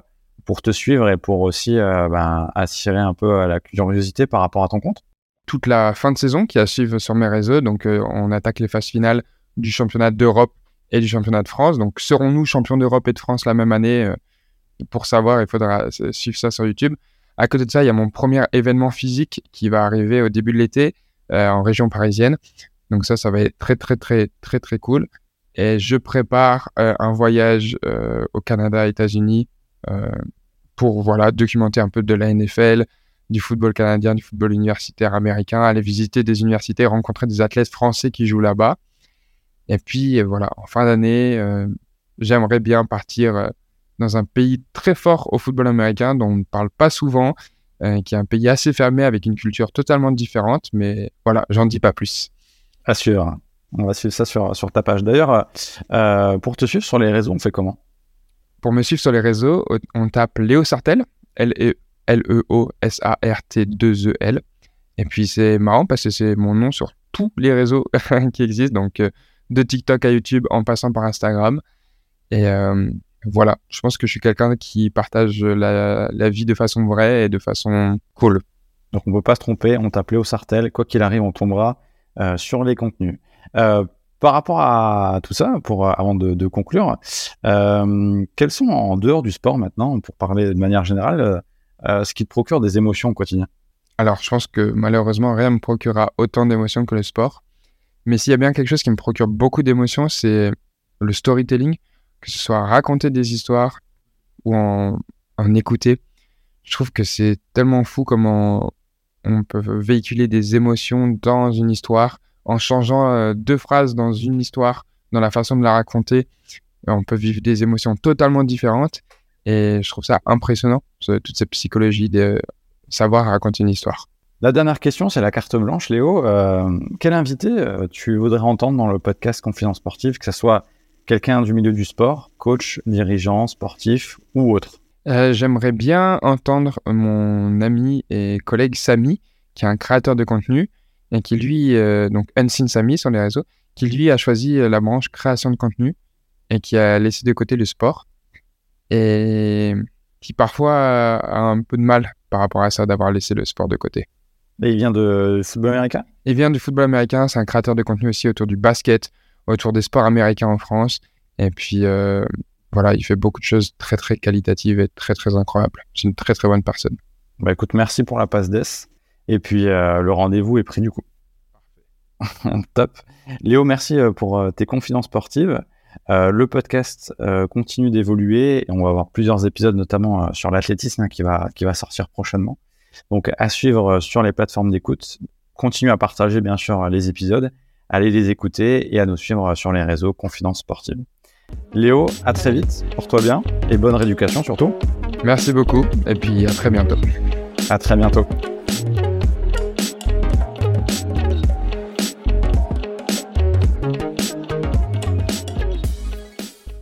pour te suivre et pour aussi ben, attirer un peu la curiosité par rapport à ton compte? Toute la fin de saison qui a suivi sur mes réseaux, donc on attaque les phases finales du championnat d'Europe et du championnat de France. Donc, serons-nous champions d'Europe et de France la même année euh, Pour savoir, il faudra suivre ça sur YouTube. À côté de ça, il y a mon premier événement physique qui va arriver au début de l'été euh, en région parisienne. Donc ça, ça va être très, très, très, très, très cool. Et je prépare euh, un voyage au Canada, États-Unis, pour voilà documenter un peu de la NFL, du football canadien, du football universitaire américain, aller visiter des universités, rencontrer des athlètes français qui jouent là-bas. Et puis euh, voilà, en fin d'année, euh, j'aimerais bien partir euh, dans un pays très fort au football américain dont on ne parle pas souvent, qui est un pays assez fermé avec une culture totalement différente, mais voilà, j'en dis pas plus. Assure. On va suivre ça sur, sur ta page. D'ailleurs, pour te suivre sur les réseaux, on fait comment? Pour me suivre sur les réseaux, on tape Léo Sartel, L-E-O-S-A-R-T-2-E-L. E Et puis c'est marrant parce que c'est mon nom sur tous les réseaux qui existent. Donc de TikTok à YouTube en passant par Instagram. Et euh, voilà, je pense que je suis quelqu'un qui partage la, vie de façon vraie et de façon cool. Donc on ne peut pas se tromper, on t'appelait au sartel, quoi qu'il arrive, on tombera euh, sur les contenus. Euh, par rapport à tout ça, pour avant de, conclure, quels sont en dehors du sport maintenant, pour parler de manière générale, ce qui te procure des émotions au quotidien? Alors je pense que malheureusement rien ne me procurera autant d'émotions que le sport. Mais s'il y a bien quelque chose qui me procure beaucoup d'émotions, c'est le storytelling, que ce soit raconter des histoires ou en, écouter. Je trouve que c'est tellement fou comment on peut véhiculer des émotions dans une histoire en changeant euh, deux phrases dans une histoire, dans la façon de la raconter. On peut vivre des émotions totalement différentes et je trouve ça impressionnant, toute cette psychologie de savoir raconter une histoire. La dernière question, c'est la carte blanche, Léo. Euh, quel invité euh, tu voudrais entendre dans le podcast Confidence Sportive, que ce soit quelqu'un du milieu du sport, coach, dirigeant, sportif ou autre? Euh, J'aimerais bien entendre mon ami et collègue Samy, qui est un créateur de contenu, et qui lui, donc Unseen Samy sur les réseaux, qui lui a choisi la branche création de contenu et qui a laissé de côté le sport. Et qui parfois a un peu de mal par rapport à ça d'avoir laissé le sport de côté. Et il vient de football américain? Il vient du football américain. C'est un créateur de contenu aussi autour du basket, autour des sports américains en France. Et puis, euh, voilà, il fait beaucoup de choses très, très qualitatives et très, très incroyables. C'est une très, très bonne personne. Bah écoute, merci pour la passe d'ess. Et puis, euh, le rendez-vous est pris du coup. Top. Léo, merci euh, pour tes confidences sportives. le podcast continue d'évoluer on va avoir plusieurs épisodes, notamment sur l'athlétisme, hein, qui, va, qui va sortir prochainement. Donc à suivre euh, sur les plateformes d'écoute. Continuez à partager bien sûr les épisodes, allez les écouter et à nous suivre sur les réseaux Confidence Sportive. Léo, à très vite, porte-toi bien et bonne rééducation surtout. Merci beaucoup et puis à très bientôt. À très bientôt.